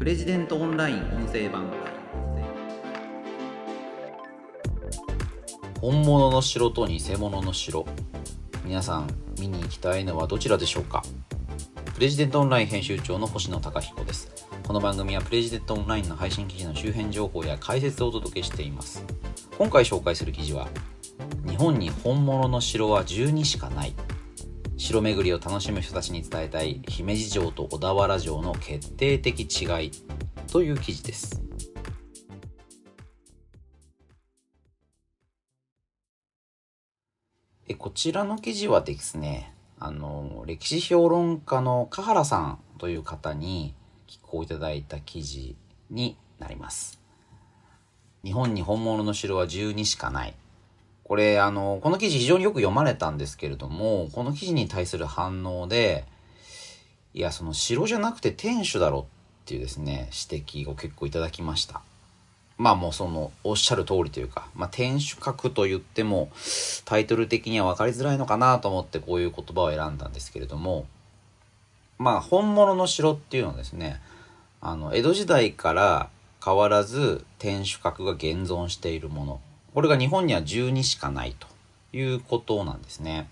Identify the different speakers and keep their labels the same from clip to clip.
Speaker 1: プレジデントオンライン音声版
Speaker 2: 本物の城と偽物の城。皆さん見に行きたいのはどちらでしょうか？プレジデントオンライン編集長の星野貴彦です。この番組はプレジデントオンラインの配信記事の周辺情報や解説をお届けしています。今回紹介する記事は日本に本物の城は12しかない。城巡りを楽しむ人たちに伝えたい姫路城と小田原城の決定的違いという記事です。えこちらの記事はですねあの歴史評論家の香原さんという方に寄稿いただいた記事になります。日本に本物の城は12しかない。これあのこの記事非常によく読まれたんですけれどもこの記事に対する反応でいやその城じゃなくて天守だろっていうですね指摘を結構いただきました。まあもうそのおっしゃる通りというか、まあ、天守閣と言ってもタイトル的には分かりづらいのかなと思ってこういう言葉を選んだんですけれどもまあ本物の城っていうのはですねあの江戸時代から変わらず天守閣が現存しているもの。これが日本には12しかないということなんですね。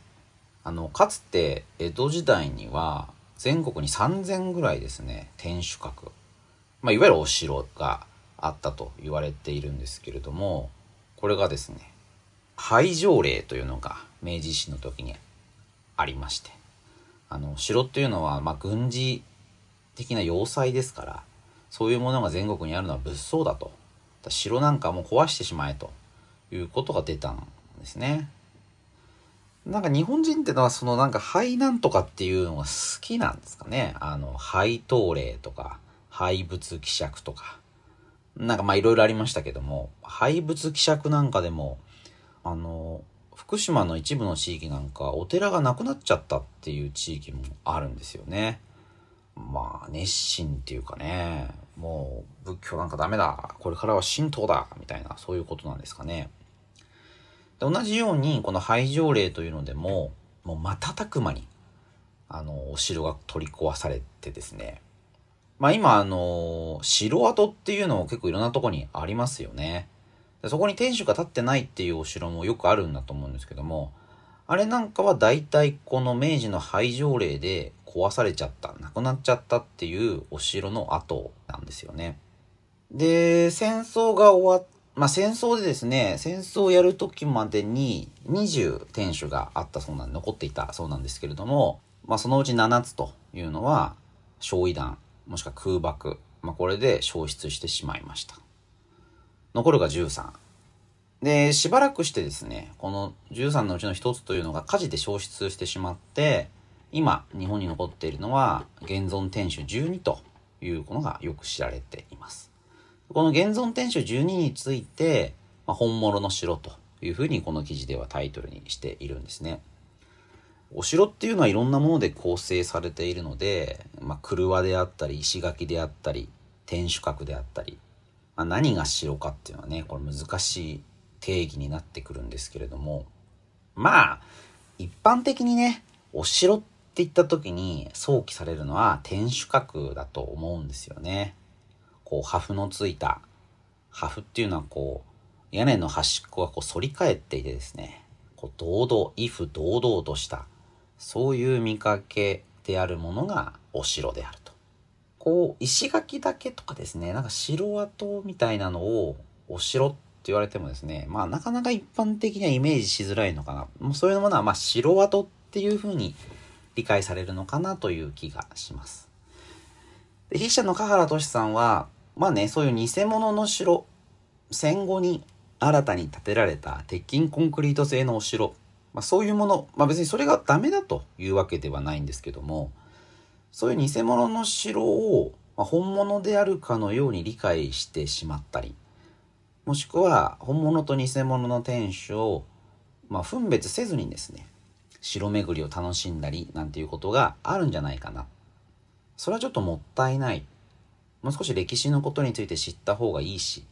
Speaker 2: あのかつて江戸時代には全国に3000ぐらいですね天守閣、まあ、いわゆるお城があったと言われているんですけれどもこれがですね廃城令というのが明治維新の時にありまして。あの城っていうのはまあ軍事的な要塞ですからそういうものが全国にあるのは物騒だと。だ城なんかもう壊してしまえと。いうことが出たんですね。なんか日本人ってのはそのなんか廃なんとかっていうのが好きなんですかね。あの、廃刀令とか、廃物希釈とか。なんかまあいろいろありましたけども、廃物希釈なんかでも、あの、福島の一部の地域なんかお寺がなくなっちゃったっていう地域もあるんですよね。まあ熱心っていうかね、もう仏教なんかダメだ、これからは神道だ、みたいなそういうことなんですかね。で同じようにこの廃城令というのでも、もう瞬く間に、あの、お城が取り壊されてですね。まあ今、あの、城跡っていうのも結構いろんなとこにありますよね。でそこに天守が建ってないっていうお城もよくあるんだと思うんですけども、あれなんかは大体この明治の廃城令で壊されちゃった、なくなっちゃったっていうお城の跡なんですよね。で、戦争が終わっまあ、戦争でですね、戦争をやる時までに20天守があったそうなんで、残っていたそうなんですけれども、まあ、そのうち7つというのは、焼夷弾、もしくは空爆、まあ、これで消失してしまいました。残るが13。で、しばらくしてですね、この13のうちの1つというのが火事で消失してしまって、今、日本に残っているのは、現存天守12というものがよく知られています。この現存天守12について、まあ、本物の城というふうにこの記事ではタイトルにしているんですね。お城っていうのはいろんなもので構成されているので、まあ、車であったり、石垣であったり、天守閣であったり、まあ、何が城かっていうのはね、これ難しい定義になってくるんですけれども、まあ、一般的にね、お城ってって言った時に想起されるのは天守閣だと思うんですよね。こう、破風のついた、破風っていうのはこう、屋根の端っこがこう反り返っていてですね、こう堂々、威風堂々とした、そういう見かけであるものがお城であると。こう、石垣だけとかですね、なんか城跡みたいなのをお城って言われてもですね、まあなかなか一般的にはイメージしづらいのかな。もうそういうものはまあ城跡っていうふうに理解されるのかなという気がします。で筆者の香原俊さんは、まあね、そういう偽物の城、戦後に新たに建てられた鉄筋コンクリート製のお城、まあ、そういうもの、まあ別にそれがダメだというわけではないんですけども、そういう偽物の城を本物であるかのように理解してしまったり、もしくは本物と偽物の天守を、まあ、分別せずにですね、城巡りを楽しんだりなんていうことがあるんじゃないかな。それはちょっともったいないもう少し歴史のことについて知った方がいいし、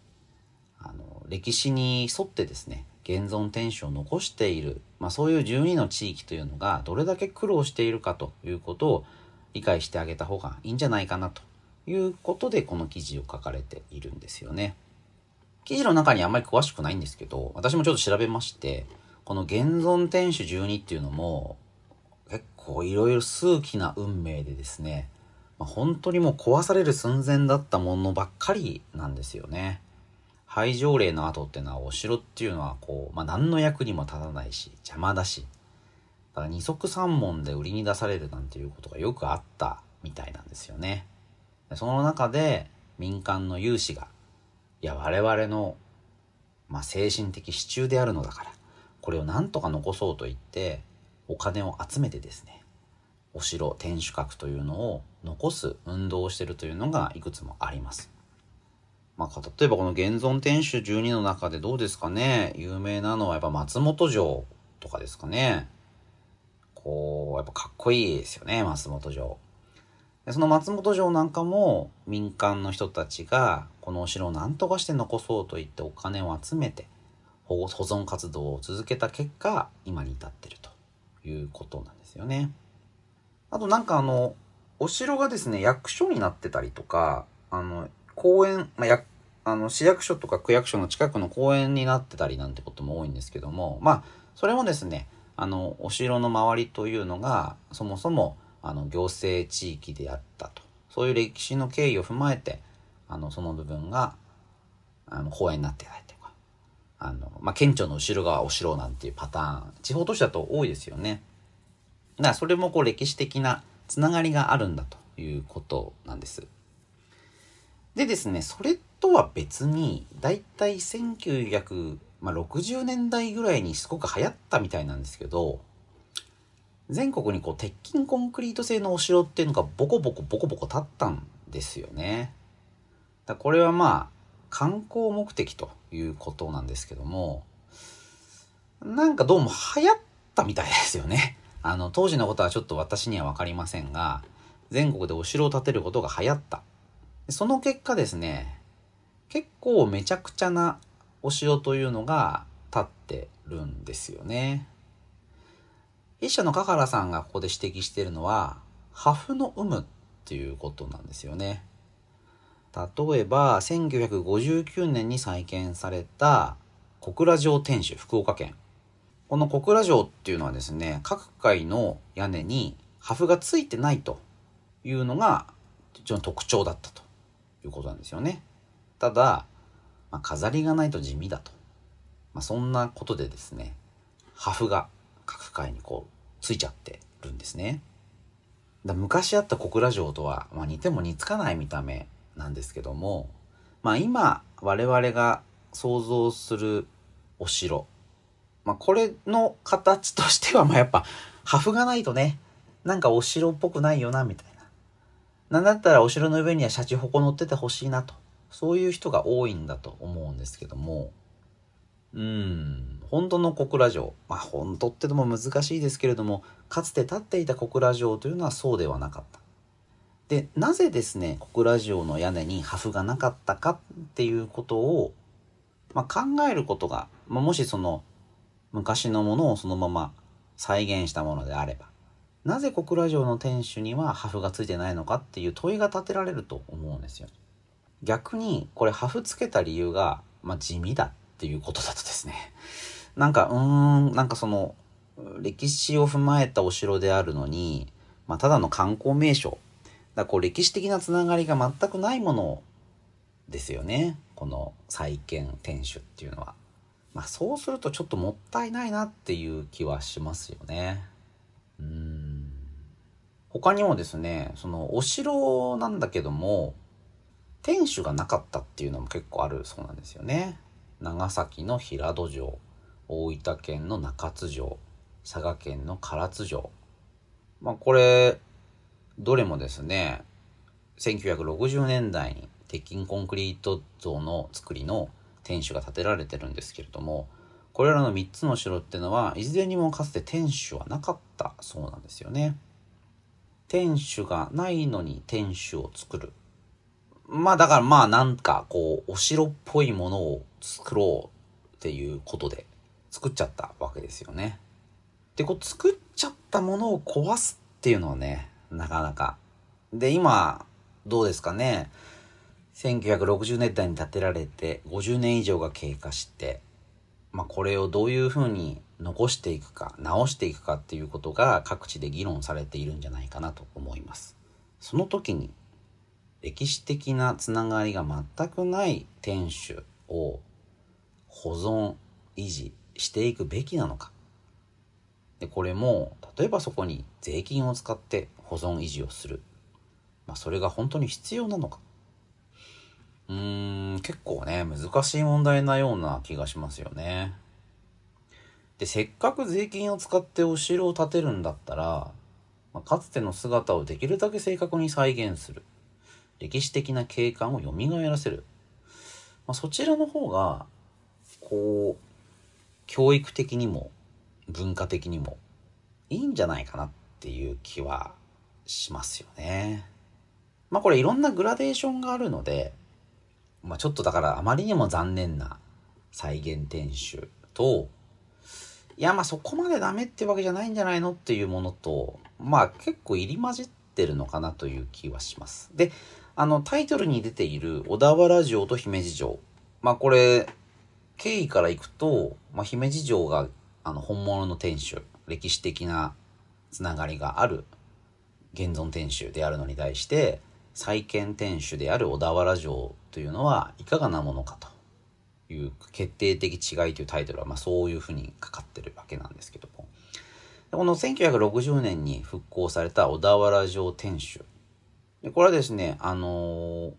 Speaker 2: あの、歴史に沿ってですね、現存天守を残している、まあそういう12の地域というのがどれだけ苦労しているかということを理解してあげた方がいいんじゃないかなということでこの記事を書かれているんですよね。記事の中にあんまり詳しくないんですけど、私もちょっと調べまして、この現存天守12っていうのも結構いろいろ数奇な運命でですね、まあ、本当にもう壊される寸前だったものばっかりなんですよね。廃条例の後っていうのはお城っていうのはこう、まあ、何の役にも立たないし邪魔だしだから二足三門で売りに出されるなんていうことがよくあったみたいなんですよね。その中で民間の有志がいや我々の、まあ、精神的支柱であるのだからこれをなんとか残そうと言ってお金を集めてですねお城天守閣というのを残す運動をしているというのがいくつもあります。まあ、例えばこの現存天守12の中でどうですかね？有名なのはやっぱ松本城とかですかね。こう、やっぱかっこいいですよね、松本城。でその松本城なんかも民間の人たちがこのお城を何とかして残そうと言ってお金を集めて保護保存活動を続けた結果今に至ってるということなんですよね。あとなんかあのお城がですね役所になってたりとかあの公園、まあ、やあの市役所とか区役所の近くの公園になってたりなんてことも多いんですけどもまあそれもですねあのお城の周りというのがそもそもあの行政地域であったとそういう歴史の経緯を踏まえてあのその部分があの公園になってたあの、まあ、県庁の後ろがお城なんていうパターン地方都市だと多いですよね。だからそれもこう歴史的なつながりがあるんだということなんです。でですねそれとは別にだいたい1960年代ぐらいにすごく流行ったみたいなんですけど、全国にこう鉄筋コンクリート製のお城っていうのがボコボコボコボコ立ったんですよね。だこれはまあ観光目的ということなんですけども、なんかどうも流行ったみたいですよね。あの当時のことはちょっと私には分かりませんが、全国でお城を建てることが流行った。その結果ですね、結構めちゃくちゃなお城というのが立ってるんですよね。筆者の香原さんがここで指摘しているのは、破風の有無っていうことなんですよね。例えば、1959年に再建された小倉城天守、福岡県。この小倉城っていうのはですね、各階の屋根に破風がついてないというのが一応特徴だったということなんですよね。ただ、まあ、飾りがないと地味だと。まあ、そんなことでですね、破風が各階にこうついちゃってるんですね。だ昔あった小倉城とは、まあ、似ても似つかない見た目なんですけども、まあ、今我々が想像するお城、まあ、これの形としてはまあやっぱ破風がないとねなんかお城っぽくないよなみたいな。なんだったらお城の上にはシャチホコ乗っててほしいなと。そういう人が多いんだと思うんですけども、うん、本当の小倉城、まあ本当ってのも難しいですけれども、かつて建っていた小倉城というのはそうではなかった。で、なぜですね、小倉城の屋根に破風がなかったかっていうことを、まあ、考えることが、まあ、もしその昔のものをそのまま再現したものであれば、なぜ小倉城の天守には破風がついてないのかっていう問いが立てられると思うんですよ。逆にこれハフつけた理由が、まあ、地味だっていうことだとですね なんかうーんなんかその歴史を踏まえたお城であるのに、まあ、ただの観光名所だこう歴史的なつながりが全くないものですよねこの再建天守っていうのは。まあ、そうするとちょっともったいないなっていう気はしますよね。うん他にもですねそのお城なんだけども天守がなかったっていうのも結構あるそうなんですよね。長崎の平戸城、大分県の中津城、佐賀県の唐津城。まあこれ、どれもですね、1960年代に鉄筋コンクリート像の作りの天守が建てられてるんですけれども、これらの3つの城っていうのは、いずれにもかつて天守はなかったそうなんですよね。天守がないのに天守を作る。まあだからまあなんかこう、お城っぽいものを作ろうっていうことで作っちゃったわけですよね。で、こう作っちゃったものを壊すっていうのはね、なかなか。で、今、どうですかね。1960年代に建てられて50年以上が経過して、まあ、これをどういうふうに残していくか直していくかっていうことが各地で議論されているんじゃないかなと思いますその時に歴史的なつながりが全くない天守を保存維持していくべきなのかでこれも例えばそこに税金を使って保存維持をする、まあ、それが本当に必要なのかうーん結構ね難しい問題なような気がしますよね。で、せっかく税金を使ってお城を建てるんだったら、まあ、かつての姿をできるだけ正確に再現する。歴史的な景観を蘇らせる。まあ、そちらの方が、こう、教育的にも文化的にもいいんじゃないかなっていう気はしますよね。まあこれいろんなグラデーションがあるので、まあちょっとだからあまりにも残念な再現天守と、いやまあそこまでダメってわけじゃないんじゃないのっていうものと、まあ結構入り混じってるのかなという気はします。で、あのタイトルに出ている小田原城と姫路城。まあこれ、経緯からいくと、まあ、姫路城があの本物の天守、歴史的なつながりがある現存天守であるのに対して、再建天守である小田原城というのはいかがなものかと。いう決定的違いというタイトルは、まあ、そういうふうにかかってるわけなんですけどもこの1960年に復興された小田原城天守でこれはですねあの、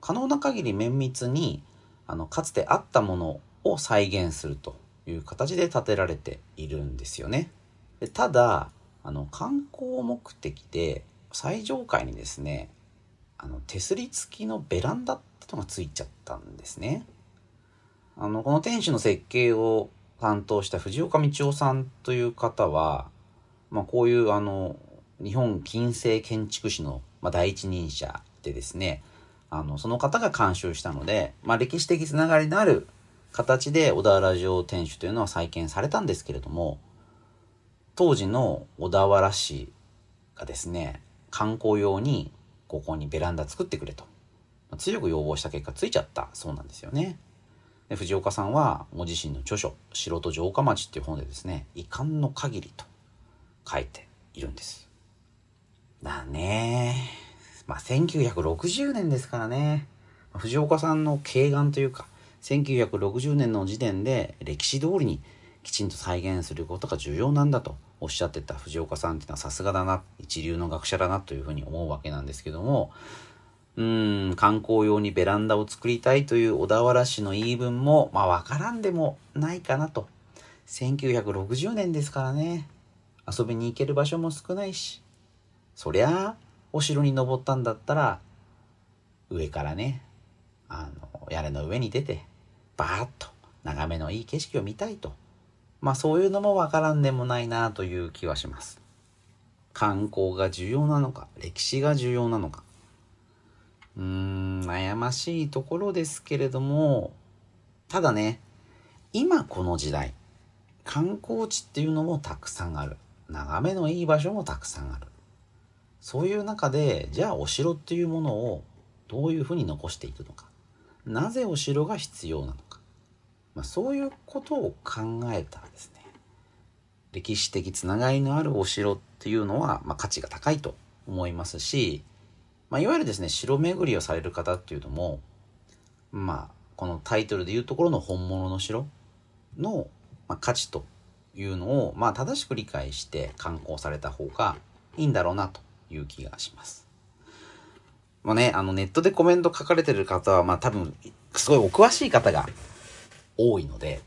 Speaker 2: 可能な限り綿密にあのかつてあったものを再現するという形で建てられているんですよねでただあの観光目的で最上階にですねあの手すり付きのベランダってのがついちゃったんですね。あの、この天守の設計を担当した藤岡道夫さんという方は、まあ、こういうあの、日本近世建築士の、まあ、第一人者でですね、あの、その方が監修したので、まあ、歴史的つながりのある形で小田原城天守というのは再建されたんですけれども、当時の小田原市がですね、観光用にここにベランダ作ってくれと、強く要望した結果ついちゃったそうなんですよね。で藤岡さんはご自身の著書「城と城下町」っていう本でですね「遺憾の限り」と書いているんです。だねまあ1960年ですからね藤岡さんの敬願というか1960年の時点で歴史通りにきちんと再現することが重要なんだとおっしゃってた藤岡さんっていうのはさすがだな一流の学者だなというふうに思うわけなんですけどもうん、観光用にベランダを作りたいという小田原市の言い分も、まあわからんでもないかなと。1960年ですからね。遊びに行ける場所も少ないし。そりゃあ、お城に登ったんだったら、上からね、あの、屋根の上に出て、バーッと眺めのいい景色を見たいと。まあそういうのもわからんでもないなという気はします。観光が重要なのか、歴史が重要なのか。うーん、悩ましいところですけれども、ただね、今この時代、観光地っていうのもたくさんある。眺めのいい場所もたくさんある。そういう中で、じゃあお城っていうものをどういうふうに残していくのか。なぜお城が必要なのか。まあ、そういうことを考えたらですね、歴史的つながりのあるお城っていうのは、まあ、価値が高いと思いますし、まあ、いわゆるですね、城巡りをされる方っていうのも、まあ、このタイトルでいうところの本物の城の、まあ、価値というのを、まあ、正しく理解して観光された方がいいんだろうなという気がします。まあね、あのネットでコメント書かれてる方は、まあ多分、すごいお詳しい方が多いので、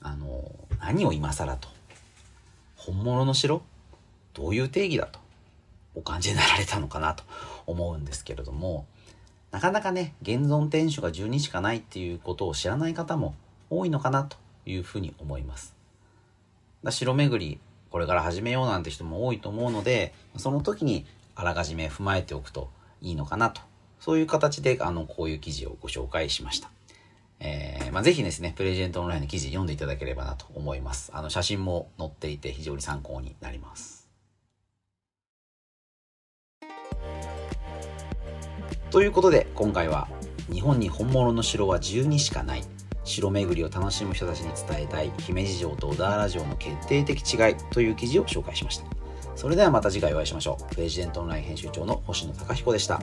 Speaker 2: あの、何を今更と。本物の城？どういう定義だと？お感じになられたのかなと思うんですけれども、なかなかね、現存天守が12しかないっていうことを知らない方も多いのかなというふうに思います。だ城巡り、これから始めようなんて人も多いと思うので、その時にあらかじめ踏まえておくといいのかなと。そういう形で、あの、こういう記事をご紹介しました。えー、まあ、ぜひですね、プレジェントオンラインの記事読んでいただければなと思います。あの、写真も載っていて非常に参考になります。ということで今回は日本に本物の城は12しかない。城巡りを楽しむ人たちに伝えたい。姫路城と小田原城の決定的違い。という記事を紹介しました。それではまた次回お会いしましょう。プレジデントオンライン編集長の星野貴彦でした。